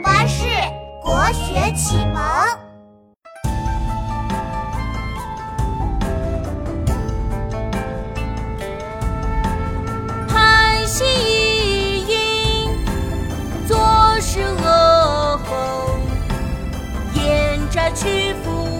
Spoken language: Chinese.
巴士国学启蒙。盼西阴，坐视恶鸿，燕翟曲阜。